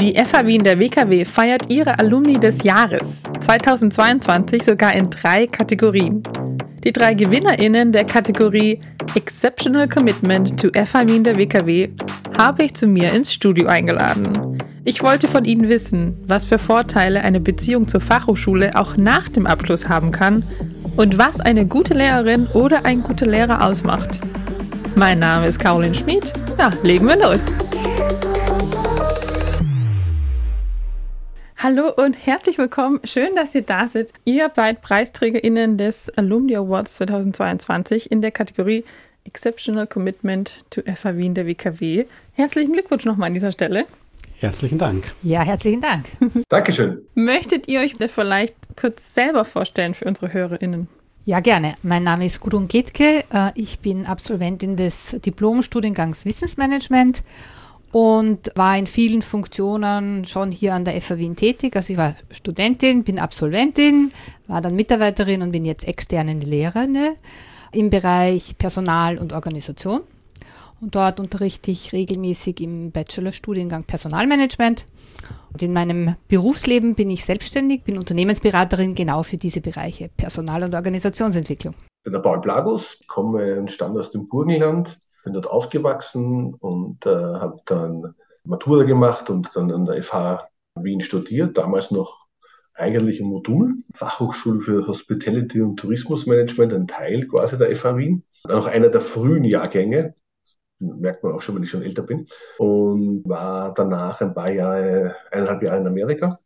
Die FH Wien der WKW feiert ihre Alumni des Jahres 2022 sogar in drei Kategorien. Die drei GewinnerInnen der Kategorie Exceptional Commitment to FH Wien der WKW habe ich zu mir ins Studio eingeladen. Ich wollte von Ihnen wissen, was für Vorteile eine Beziehung zur Fachhochschule auch nach dem Abschluss haben kann und was eine gute Lehrerin oder ein guter Lehrer ausmacht. Mein Name ist Caroline Schmid. Ja, legen wir los. Hallo und herzlich willkommen. Schön, dass ihr da seid. Ihr seid PreisträgerInnen des Alumni Awards 2022 in der Kategorie Exceptional Commitment to FH Wien der WKW. Herzlichen Glückwunsch nochmal an dieser Stelle. Herzlichen Dank. Ja, herzlichen Dank. Dankeschön. Möchtet ihr euch vielleicht kurz selber vorstellen für unsere HörerInnen? Ja, gerne. Mein Name ist Gudrun Getke. Äh, ich bin Absolventin des Diplomstudiengangs Wissensmanagement und war in vielen Funktionen schon hier an der FA Wien tätig. Also ich war Studentin, bin Absolventin, war dann Mitarbeiterin und bin jetzt externe Lehrende im Bereich Personal und Organisation. Und dort unterrichte ich regelmäßig im Bachelorstudiengang Personalmanagement. Und in meinem Berufsleben bin ich selbstständig, bin Unternehmensberaterin genau für diese Bereiche Personal- und Organisationsentwicklung. Ich bin der Paul Plagus, komme und stamme aus dem Burgenland bin dort aufgewachsen und äh, habe dann Matura gemacht und dann an der FH Wien studiert, damals noch eigentlich ein Modul, Fachhochschule für Hospitality und Tourismusmanagement, ein Teil quasi der FH Wien. Dann auch einer der frühen Jahrgänge, merkt man auch schon, wenn ich schon älter bin, und war danach ein paar Jahre, eineinhalb Jahre in Amerika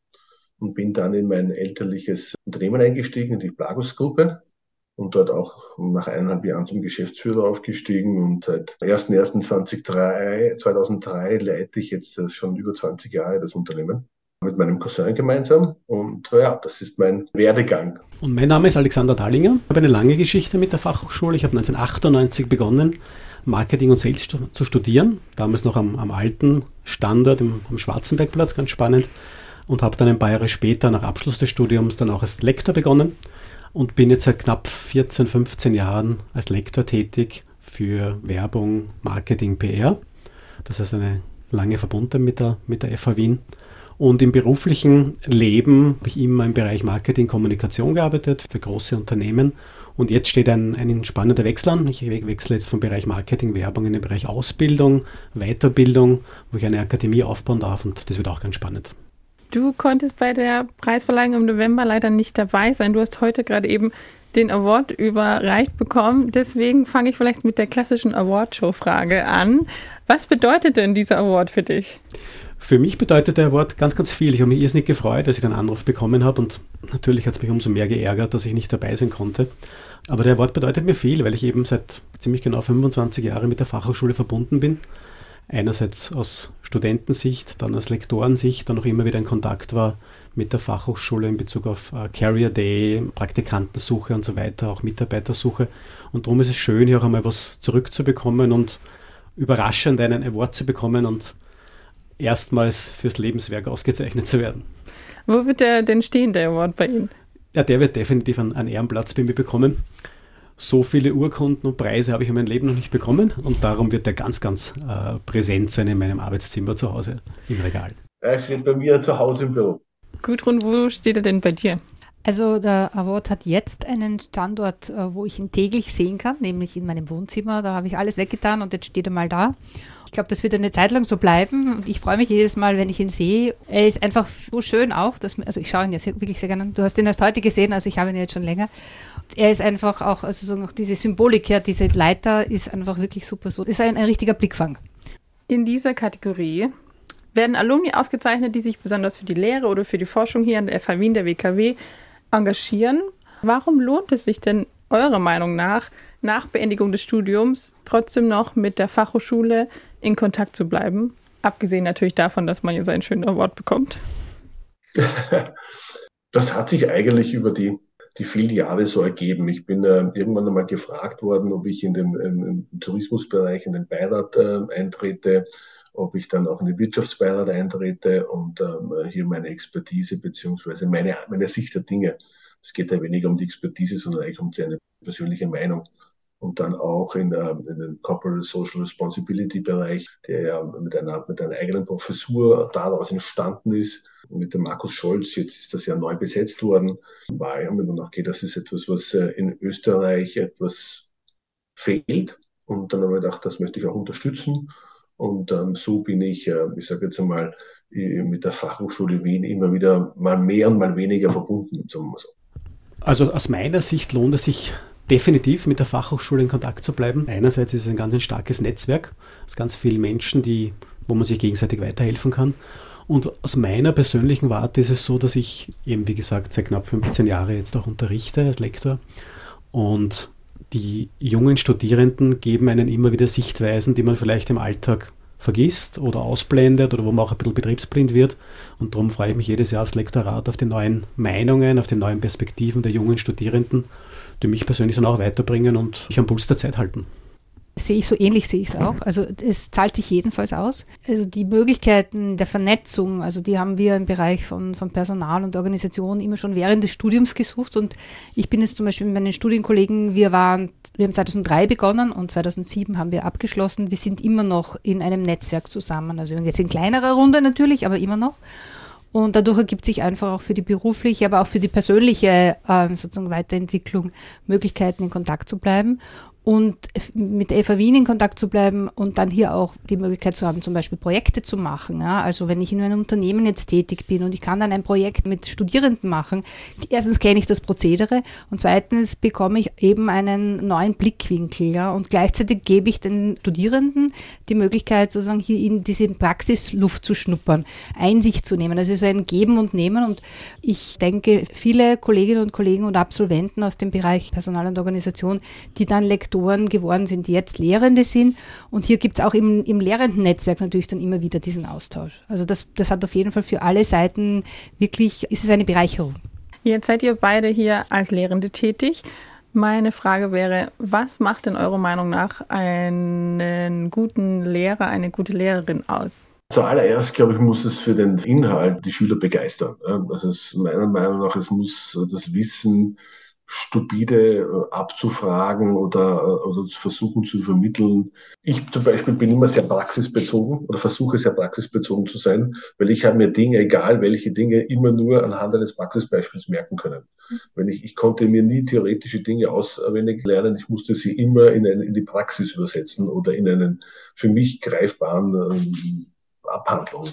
und bin dann in mein elterliches Unternehmen eingestiegen, in die Plagus-Gruppe und dort auch nach eineinhalb Jahren zum Geschäftsführer aufgestiegen und seit 01.01.2003 2003 leite ich jetzt schon über 20 Jahre das Unternehmen mit meinem Cousin gemeinsam und ja, das ist mein Werdegang. Und mein Name ist Alexander Dallinger. Ich habe eine lange Geschichte mit der Fachhochschule. Ich habe 1998 begonnen, Marketing und Sales zu studieren, damals noch am, am alten Standort im, am Schwarzenbergplatz, ganz spannend, und habe dann ein paar Jahre später nach Abschluss des Studiums dann auch als Lektor begonnen und bin jetzt seit knapp 14, 15 Jahren als Lektor tätig für Werbung, Marketing, PR. Das heißt eine lange verbunden mit der, mit der FH Wien. Und im beruflichen Leben habe ich immer im Bereich Marketing, Kommunikation gearbeitet für große Unternehmen. Und jetzt steht ein, ein spannender Wechsel an. Ich wechsle jetzt vom Bereich Marketing, Werbung in den Bereich Ausbildung, Weiterbildung, wo ich eine Akademie aufbauen darf. Und das wird auch ganz spannend. Du konntest bei der Preisverleihung im November leider nicht dabei sein. Du hast heute gerade eben den Award überreicht bekommen. Deswegen fange ich vielleicht mit der klassischen Award-Show-Frage an. Was bedeutet denn dieser Award für dich? Für mich bedeutet der Award ganz, ganz viel. Ich habe mich irrsinnig gefreut, dass ich den Anruf bekommen habe und natürlich hat es mich umso mehr geärgert, dass ich nicht dabei sein konnte. Aber der Award bedeutet mir viel, weil ich eben seit ziemlich genau 25 Jahren mit der Fachhochschule verbunden bin einerseits aus Studentensicht, dann aus Lektorensicht, dann auch immer wieder in Kontakt war mit der Fachhochschule in Bezug auf äh, Carrier Day, Praktikantensuche und so weiter, auch Mitarbeitersuche. Und darum ist es schön, hier auch einmal was zurückzubekommen und überraschend einen Award zu bekommen und erstmals fürs Lebenswerk ausgezeichnet zu werden. Wo wird der denn stehen, der Award bei Ihnen? Ja, der wird definitiv einen, einen Ehrenplatz bei mir bekommen so viele Urkunden und Preise habe ich in meinem Leben noch nicht bekommen und darum wird er ganz, ganz äh, präsent sein in meinem Arbeitszimmer zu Hause im Regal. Er steht bei mir zu Hause im Büro. Gudrun, wo steht er denn bei dir? Also der Award hat jetzt einen Standort, äh, wo ich ihn täglich sehen kann, nämlich in meinem Wohnzimmer. Da habe ich alles weggetan und jetzt steht er mal da. Ich glaube, das wird eine Zeit lang so bleiben. Ich freue mich jedes Mal, wenn ich ihn sehe. Er ist einfach so schön auch. Dass, also ich schaue ihn jetzt wirklich sehr gerne an. Du hast ihn erst heute gesehen, also ich habe ihn jetzt schon länger. Er ist einfach auch, also so noch diese Symbolik, ja, diese Leiter ist einfach wirklich super so. Ist ein, ein richtiger Blickfang. In dieser Kategorie werden Alumni ausgezeichnet, die sich besonders für die Lehre oder für die Forschung hier an der FH Wien, der WKW, engagieren. Warum lohnt es sich denn eurer Meinung nach, nach Beendigung des Studiums trotzdem noch mit der Fachhochschule in Kontakt zu bleiben. Abgesehen natürlich davon, dass man jetzt einen schönen Award bekommt. Das hat sich eigentlich über die, die vielen Jahre so ergeben. Ich bin äh, irgendwann einmal gefragt worden, ob ich in dem im Tourismusbereich in den Beirat äh, eintrete, ob ich dann auch in den Wirtschaftsbeirat eintrete und ähm, hier meine Expertise beziehungsweise meine, meine Sicht der Dinge. Es geht ja weniger um die Expertise, sondern eigentlich um seine persönliche Meinung und dann auch in, äh, in den Corporate Social Responsibility Bereich, der ja mit einer, mit einer eigenen Professur daraus entstanden ist. Mit dem Markus Scholz, jetzt ist das ja neu besetzt worden, war ja immer noch, okay, das ist etwas, was äh, in Österreich etwas fehlt. Und dann habe ich gedacht, das möchte ich auch unterstützen. Und ähm, so bin ich, äh, ich sage jetzt einmal, mit der Fachhochschule Wien immer wieder mal mehr und mal weniger verbunden, so. Also aus meiner Sicht lohnt es sich definitiv mit der Fachhochschule in Kontakt zu bleiben. Einerseits ist es ein ganz ein starkes Netzwerk aus ganz vielen Menschen, die, wo man sich gegenseitig weiterhelfen kann. Und aus meiner persönlichen Warte ist es so, dass ich eben, wie gesagt, seit knapp 15 Jahren jetzt auch unterrichte als Lektor. Und die jungen Studierenden geben einen immer wieder Sichtweisen, die man vielleicht im Alltag vergisst oder ausblendet oder wo man auch ein bisschen betriebsblind wird. Und darum freue ich mich jedes Jahr aufs Lektorat, auf die neuen Meinungen, auf die neuen Perspektiven der jungen Studierenden die mich persönlich dann auch weiterbringen und mich am Puls der Zeit halten. Sehe ich so ähnlich, sehe ich es auch. Also es zahlt sich jedenfalls aus. Also die Möglichkeiten der Vernetzung, also die haben wir im Bereich von, von Personal und Organisation immer schon während des Studiums gesucht. Und ich bin jetzt zum Beispiel mit meinen Studienkollegen, wir waren, wir haben 2003 begonnen und 2007 haben wir abgeschlossen. Wir sind immer noch in einem Netzwerk zusammen. Also jetzt in kleinerer Runde natürlich, aber immer noch. Und dadurch ergibt sich einfach auch für die berufliche, aber auch für die persönliche äh, sozusagen Weiterentwicklung Möglichkeiten, in Kontakt zu bleiben und mit FA Wien in Kontakt zu bleiben und dann hier auch die Möglichkeit zu haben, zum Beispiel Projekte zu machen. Ja? Also wenn ich in einem Unternehmen jetzt tätig bin und ich kann dann ein Projekt mit Studierenden machen, erstens kenne ich das Prozedere und zweitens bekomme ich eben einen neuen Blickwinkel. Ja? Und gleichzeitig gebe ich den Studierenden die Möglichkeit, sozusagen hier in diese Praxisluft zu schnuppern, Einsicht zu nehmen. Also so ein Geben und Nehmen. Und ich denke, viele Kolleginnen und Kollegen und Absolventen aus dem Bereich Personal und Organisation, die dann Lektoren geworden sind, die jetzt Lehrende sind. Und hier gibt es auch im, im lehrenden Netzwerk natürlich dann immer wieder diesen Austausch. Also das, das hat auf jeden Fall für alle Seiten wirklich, ist es eine Bereicherung. Jetzt seid ihr beide hier als Lehrende tätig. Meine Frage wäre, was macht in eurer Meinung nach einen guten Lehrer, eine gute Lehrerin aus? Zuallererst, glaube ich, muss es für den Inhalt die Schüler begeistern. Also es, meiner Meinung nach, es muss das Wissen stupide äh, abzufragen oder, äh, oder versuchen zu vermitteln. Ich zum Beispiel bin immer sehr praxisbezogen oder versuche sehr praxisbezogen zu sein, weil ich habe mir Dinge, egal welche Dinge, immer nur anhand eines Praxisbeispiels merken können. Wenn ich, ich konnte mir nie theoretische Dinge auswendig lernen, ich musste sie immer in, eine, in die Praxis übersetzen oder in einen für mich greifbaren ähm, Abhandlung.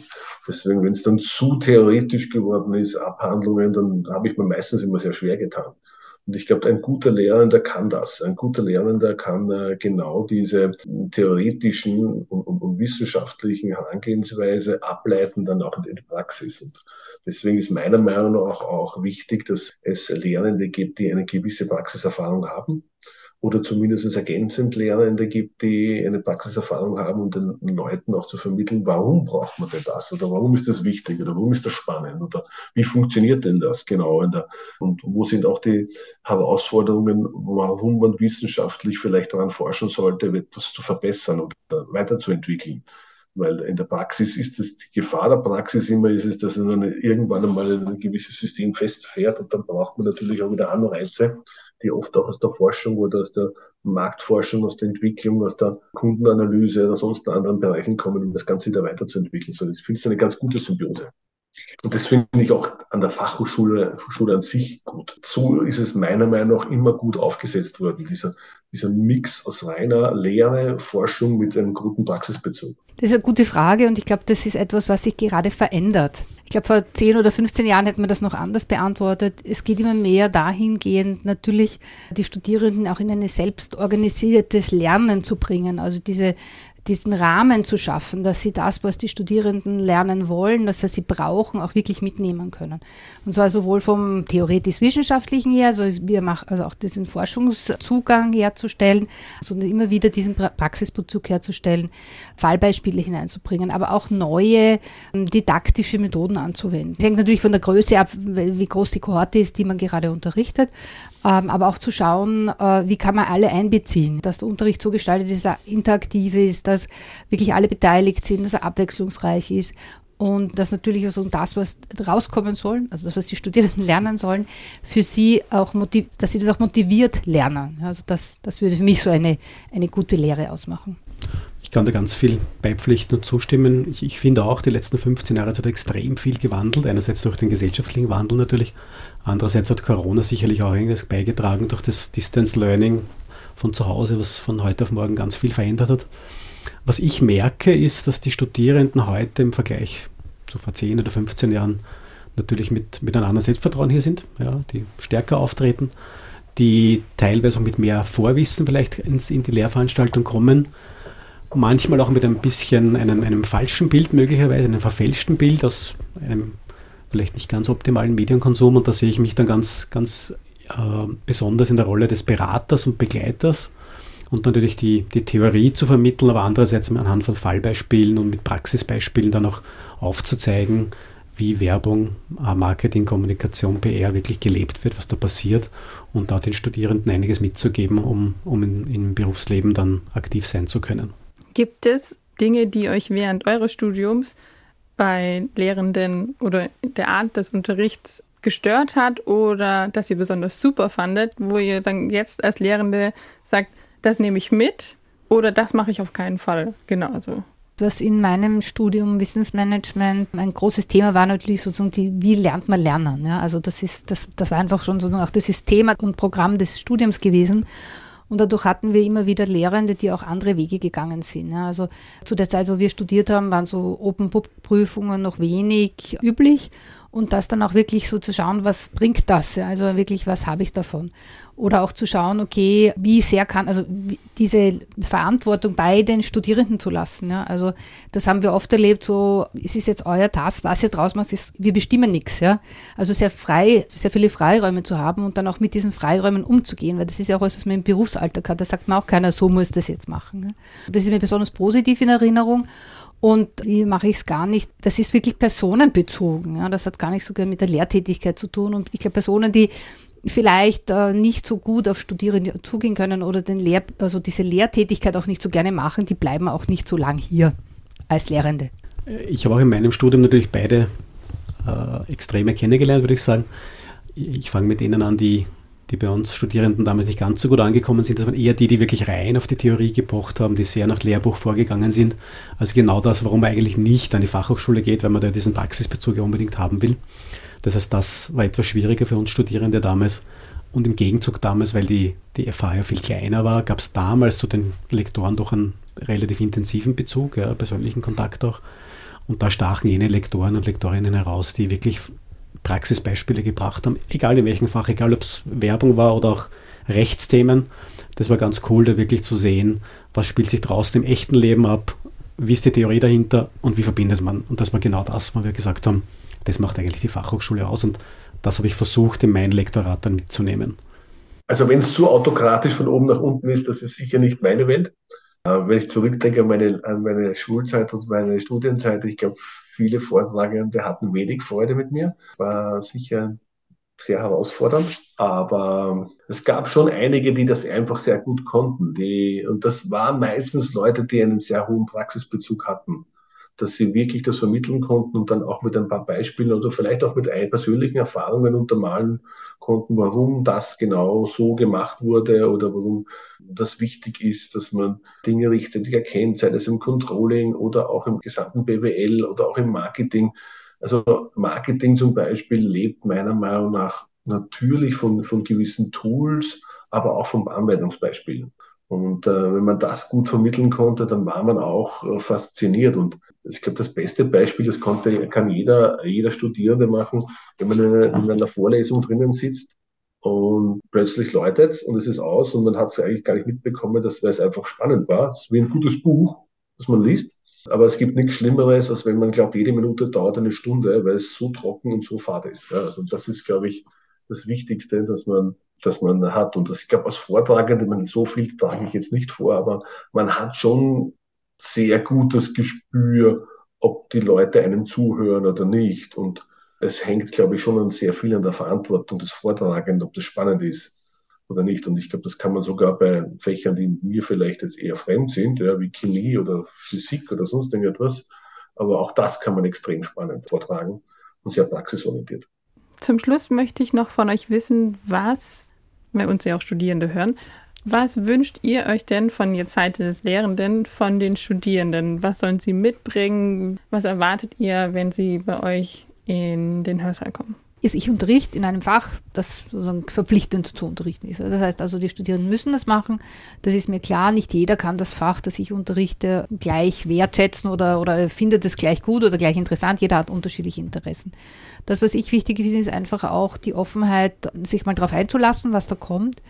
Deswegen, wenn es dann zu theoretisch geworden ist, Abhandlungen, dann habe ich mir meistens immer sehr schwer getan. Und ich glaube, ein guter Lehrender kann das. Ein guter Lehrender kann äh, genau diese theoretischen und, und, und, wissenschaftlichen Herangehensweise ableiten, dann auch in die Praxis. Und deswegen ist meiner Meinung nach auch wichtig, dass es Lehrende gibt, die eine gewisse Praxiserfahrung haben oder zumindest ergänzend Lehrende gibt, die eine Praxiserfahrung haben und den Leuten auch zu vermitteln, warum braucht man denn das oder warum ist das wichtig oder warum ist das spannend oder wie funktioniert denn das genau und wo sind auch die Herausforderungen, warum man wissenschaftlich vielleicht daran forschen sollte, etwas zu verbessern oder weiterzuentwickeln. Weil in der Praxis ist es, die Gefahr der Praxis immer ist es, dass man irgendwann einmal ein gewisses System festfährt und dann braucht man natürlich auch wieder Anreize, die oft auch aus der Forschung oder aus der Marktforschung, aus der Entwicklung, aus der Kundenanalyse oder sonst anderen Bereichen kommen, um das Ganze wieder weiterzuentwickeln. So, ich finde es eine ganz gute Symbiose. Und das finde ich auch an der Fachhochschule Schule an sich gut. So ist es meiner Meinung nach immer gut aufgesetzt worden, dieser, dieser Mix aus reiner Lehre, Forschung mit einem guten Praxisbezug. Das ist eine gute Frage und ich glaube, das ist etwas, was sich gerade verändert. Ich glaube, vor 10 oder 15 Jahren hätte man das noch anders beantwortet. Es geht immer mehr dahingehend, natürlich die Studierenden auch in ein selbstorganisiertes Lernen zu bringen. Also diese diesen Rahmen zu schaffen, dass sie das, was die Studierenden lernen wollen, dass sie brauchen, auch wirklich mitnehmen können. Und zwar sowohl vom theoretisch-wissenschaftlichen her, also wir machen also auch diesen Forschungszugang herzustellen, sondern immer wieder diesen Praxisbezug herzustellen, Fallbeispiele hineinzubringen, aber auch neue ähm, didaktische Methoden anzuwenden. Das hängt natürlich von der Größe ab, wie groß die Kohorte ist, die man gerade unterrichtet, ähm, aber auch zu schauen, äh, wie kann man alle einbeziehen, dass der Unterricht so gestaltet ist, dass er interaktiv ist, dass wirklich alle beteiligt sind, dass er abwechslungsreich ist und dass natürlich also das, was rauskommen soll, also das, was die Studierenden lernen sollen, für sie auch dass sie das auch motiviert lernen. Also das, das würde für mich so eine, eine gute Lehre ausmachen. Ich kann da ganz viel beipflichten und zustimmen. Ich, ich finde auch, die letzten 15 Jahre hat extrem viel gewandelt. Einerseits durch den gesellschaftlichen Wandel natürlich. Andererseits hat Corona sicherlich auch einiges beigetragen durch das Distance Learning von zu Hause, was von heute auf morgen ganz viel verändert hat. Was ich merke, ist, dass die Studierenden heute im Vergleich zu vor 10 oder 15 Jahren natürlich mit, mit einem anderen Selbstvertrauen hier sind, ja, die stärker auftreten, die teilweise mit mehr Vorwissen vielleicht ins, in die Lehrveranstaltung kommen, manchmal auch mit ein bisschen einem, einem falschen Bild möglicherweise, einem verfälschten Bild aus einem vielleicht nicht ganz optimalen Medienkonsum und da sehe ich mich dann ganz, ganz äh, besonders in der Rolle des Beraters und Begleiters und natürlich die, die Theorie zu vermitteln, aber andererseits anhand von Fallbeispielen und mit Praxisbeispielen dann auch aufzuzeigen, wie Werbung, äh, Marketing, Kommunikation, PR wirklich gelebt wird, was da passiert und da den Studierenden einiges mitzugeben, um, um im Berufsleben dann aktiv sein zu können. Gibt es Dinge, die euch während eures Studiums bei Lehrenden oder der Art des Unterrichts gestört hat oder dass ihr besonders super fandet, wo ihr dann jetzt als Lehrende sagt, das nehme ich mit oder das mache ich auf keinen Fall genauso. Was in meinem Studium Wissensmanagement ein großes Thema war natürlich sozusagen die, wie lernt man lernen. Ja? Also das ist, das, das war einfach schon sozusagen auch das System und Programm des Studiums gewesen. Und dadurch hatten wir immer wieder Lehrende, die auch andere Wege gegangen sind. Also zu der Zeit, wo wir studiert haben, waren so Open-Book-Prüfungen noch wenig üblich und das dann auch wirklich so zu schauen, was bringt das? Also wirklich, was habe ich davon? Oder auch zu schauen, okay, wie sehr kann, also diese Verantwortung bei den Studierenden zu lassen. Ja? Also das haben wir oft erlebt, so, es ist jetzt euer Task, was ihr draus macht, ist, wir bestimmen nichts. Ja? Also sehr frei, sehr viele Freiräume zu haben und dann auch mit diesen Freiräumen umzugehen, weil das ist ja auch was, was man im Berufsalltag hat. Da sagt man auch keiner, so muss das jetzt machen. Ja? Das ist mir besonders positiv in Erinnerung. Und wie mache ich es gar nicht? Das ist wirklich personenbezogen. Ja? Das hat gar nicht so mit der Lehrtätigkeit zu tun. Und ich glaube, Personen, die vielleicht äh, nicht so gut auf Studierende zugehen können oder den Lehr also diese Lehrtätigkeit auch nicht so gerne machen, die bleiben auch nicht so lang hier als Lehrende. Ich habe auch in meinem Studium natürlich beide äh, Extreme kennengelernt, würde ich sagen. Ich fange mit denen an, die die bei uns Studierenden damals nicht ganz so gut angekommen sind. Das waren eher die, die wirklich rein auf die Theorie gepocht haben, die sehr nach Lehrbuch vorgegangen sind. Also genau das, warum man eigentlich nicht an die Fachhochschule geht, weil man da diesen Praxisbezug ja unbedingt haben will. Das heißt, das war etwas schwieriger für uns Studierende damals. Und im Gegenzug damals, weil die, die FH ja viel kleiner war, gab es damals zu den Lektoren doch einen relativ intensiven Bezug, ja, persönlichen Kontakt auch. Und da stachen jene Lektoren und Lektorinnen heraus, die wirklich Praxisbeispiele gebracht haben, egal in welchem Fach, egal ob es Werbung war oder auch Rechtsthemen. Das war ganz cool, da wirklich zu sehen, was spielt sich draußen im echten Leben ab, wie ist die Theorie dahinter und wie verbindet man. Und das war genau das, was wir gesagt haben, das macht eigentlich die Fachhochschule aus und das habe ich versucht, in mein Lektorat dann mitzunehmen. Also wenn es zu autokratisch von oben nach unten ist, das ist sicher nicht meine Welt. Wenn ich zurückdenke an meine, an meine Schulzeit und meine Studienzeit, ich glaube, viele Vortragende hatten wenig Freude mit mir. War sicher sehr herausfordernd, aber es gab schon einige, die das einfach sehr gut konnten. Die, und das waren meistens Leute, die einen sehr hohen Praxisbezug hatten dass sie wirklich das vermitteln konnten und dann auch mit ein paar Beispielen oder vielleicht auch mit persönlichen Erfahrungen untermalen konnten, warum das genau so gemacht wurde oder warum das wichtig ist, dass man Dinge richtig erkennt, sei es im Controlling oder auch im gesamten BWL oder auch im Marketing. Also Marketing zum Beispiel lebt meiner Meinung nach natürlich von, von gewissen Tools, aber auch von Anwendungsbeispielen. Und äh, wenn man das gut vermitteln konnte, dann war man auch äh, fasziniert. Und ich glaube, das beste Beispiel, das konnte, kann jeder, jeder Studierende machen, wenn man in einer, in einer Vorlesung drinnen sitzt und plötzlich läutet es und es ist aus und man hat es eigentlich gar nicht mitbekommen, dass, weil es einfach spannend war. Es ist wie ein gutes Buch, das man liest. Aber es gibt nichts Schlimmeres, als wenn man glaubt, jede Minute dauert eine Stunde, weil es so trocken und so fad ist. Ja, also das ist, glaube ich, das Wichtigste, dass man das man hat. Und das, ich glaube, als Vortragende, man, so viel trage ich jetzt nicht vor, aber man hat schon sehr gutes Gespür, ob die Leute einem zuhören oder nicht. Und es hängt, glaube ich, schon an sehr viel an der Verantwortung des Vortragenden, ob das spannend ist oder nicht. Und ich glaube, das kann man sogar bei Fächern, die mir vielleicht jetzt eher fremd sind, ja, wie Chemie oder Physik oder sonst irgendetwas, Aber auch das kann man extrem spannend vortragen und sehr praxisorientiert. Zum Schluss möchte ich noch von euch wissen, was, weil uns ja auch Studierende hören, was wünscht ihr euch denn von der Seite des Lehrenden, von den Studierenden? Was sollen sie mitbringen? Was erwartet ihr, wenn sie bei euch in den Hörsaal kommen? Ist, ich unterrichte in einem Fach, das sozusagen verpflichtend zu unterrichten ist. Das heißt also, die Studierenden müssen das machen. Das ist mir klar. Nicht jeder kann das Fach, das ich unterrichte, gleich wertschätzen oder, oder findet es gleich gut oder gleich interessant. Jeder hat unterschiedliche Interessen. Das, was ich wichtig finde, ist einfach auch die Offenheit, sich mal darauf einzulassen, was da kommt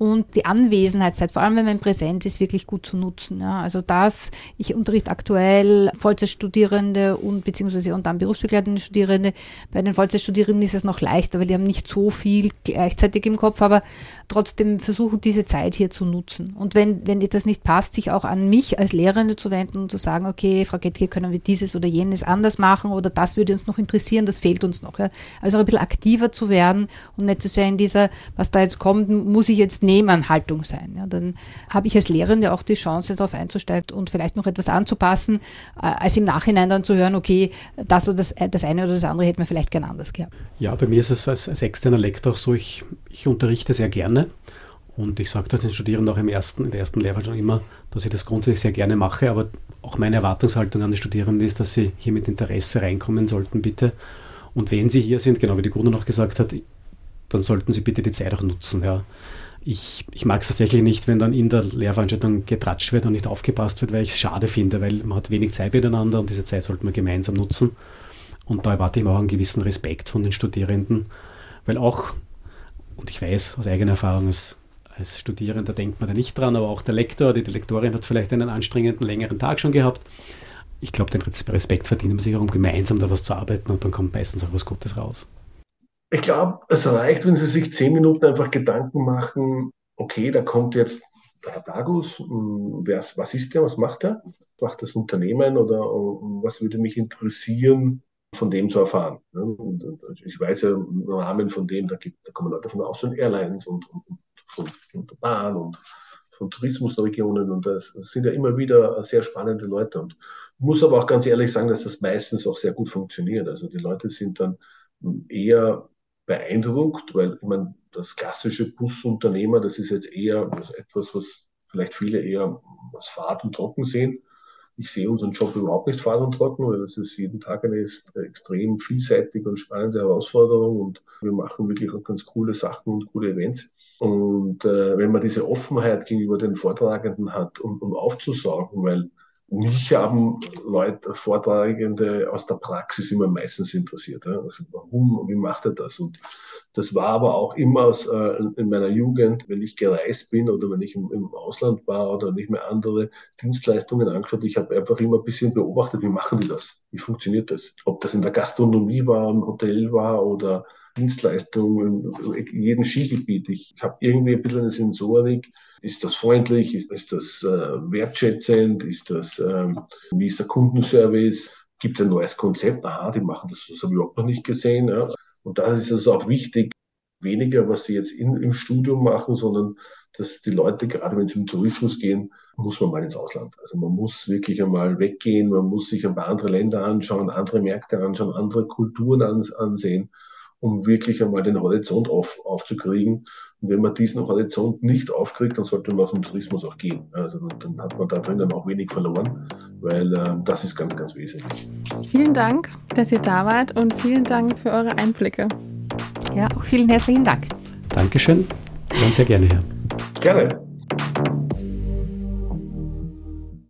und die Anwesenheitszeit, vor allem wenn man präsent ist, wirklich gut zu nutzen. Ja. Also das, ich unterrichte aktuell Vollzeitstudierende und beziehungsweise und dann berufsbegleitende Studierende. Bei den Vollzeitstudierenden ist es noch leichter, weil die haben nicht so viel gleichzeitig im Kopf, aber trotzdem versuchen, diese Zeit hier zu nutzen. Und wenn, wenn etwas nicht passt, sich auch an mich als Lehrende zu wenden und zu sagen, okay, Frau Gettke, können wir dieses oder jenes anders machen oder das würde uns noch interessieren, das fehlt uns noch. Ja. Also auch ein bisschen aktiver zu werden und nicht zu sehr in dieser, was da jetzt kommt, muss ich jetzt Nehmernhaltung sein. Ja, dann habe ich als Lehrende auch die Chance, darauf einzusteigen und vielleicht noch etwas anzupassen, äh, als im Nachhinein dann zu hören, okay, das oder das, äh, das eine oder das andere hätte man vielleicht gern anders gehabt. Ja, bei mir ist es als, als externer Lektor auch so, ich, ich unterrichte sehr gerne. Und ich sage das den Studierenden auch im ersten, in der ersten schon immer, dass ich das grundsätzlich sehr gerne mache, aber auch meine Erwartungshaltung an die Studierenden ist, dass sie hier mit Interesse reinkommen sollten, bitte. Und wenn sie hier sind, genau wie die Grunde noch gesagt hat, dann sollten sie bitte die Zeit auch nutzen. Ja. Ich, ich mag es tatsächlich nicht, wenn dann in der Lehrveranstaltung getratscht wird und nicht aufgepasst wird, weil ich es schade finde, weil man hat wenig Zeit miteinander und diese Zeit sollte man gemeinsam nutzen. Und da erwarte ich auch einen gewissen Respekt von den Studierenden, weil auch, und ich weiß aus eigener Erfahrung, als, als Studierender denkt man da nicht dran, aber auch der Lektor oder die Lektorin hat vielleicht einen anstrengenden, längeren Tag schon gehabt. Ich glaube, den Respekt verdient man sich auch, um gemeinsam da was zu arbeiten und dann kommt meistens auch was Gutes raus. Ich glaube, es reicht, wenn Sie sich zehn Minuten einfach Gedanken machen, okay, da kommt jetzt Dagus, hm, was ist der, was macht er? Macht das Unternehmen oder was würde mich interessieren, von dem zu erfahren? Und ich weiß ja im Rahmen von dem, da, gibt, da kommen Leute von Austrian Airlines und, und, und der Bahn und von Tourismusregionen und das, das sind ja immer wieder sehr spannende Leute und muss aber auch ganz ehrlich sagen, dass das meistens auch sehr gut funktioniert. Also die Leute sind dann eher beeindruckt, weil ich meine, das klassische Busunternehmer, das ist jetzt eher etwas, was vielleicht viele eher als Fahrt und Trocken sehen. Ich sehe unseren Job überhaupt nicht fad und trocken, weil das ist jeden Tag eine extrem vielseitige und spannende Herausforderung und wir machen wirklich auch ganz coole Sachen und coole Events. Und äh, wenn man diese Offenheit gegenüber den Vortragenden hat, um, um aufzusaugen, weil mich haben Leute, Vortragende aus der Praxis immer meistens interessiert. Ja? Also warum wie macht er das? Und das war aber auch immer aus, äh, in meiner Jugend, wenn ich gereist bin oder wenn ich im, im Ausland war oder nicht mehr andere Dienstleistungen angeschaut. Ich habe einfach immer ein bisschen beobachtet, wie machen die das? Wie funktioniert das? Ob das in der Gastronomie war, im Hotel war oder Dienstleistungen, in jedem Skigebiet. Ich habe irgendwie ein bisschen eine Sensorik. Ist das freundlich? Ist, ist das äh, wertschätzend? Ist das, ähm, wie ist der Kundenservice? Gibt es ein neues Konzept? Aha, die machen das, das habe ich überhaupt noch nicht gesehen. Ja. Und da ist es also auch wichtig, weniger, was sie jetzt in, im Studium machen, sondern dass die Leute, gerade wenn sie im Tourismus gehen, muss man mal ins Ausland. Also man muss wirklich einmal weggehen, man muss sich ein paar andere Länder anschauen, andere Märkte anschauen, andere Kulturen ansehen um wirklich einmal den Horizont auf, aufzukriegen. Und wenn man diesen Horizont nicht aufkriegt, dann sollte man aus dem Tourismus auch gehen. Also dann hat man da drinnen auch wenig verloren, weil äh, das ist ganz, ganz wesentlich. Vielen Dank, dass ihr da wart und vielen Dank für eure Einblicke. Ja, auch vielen herzlichen Dank. Dankeschön. Ganz sehr gerne, Herr. Gerne.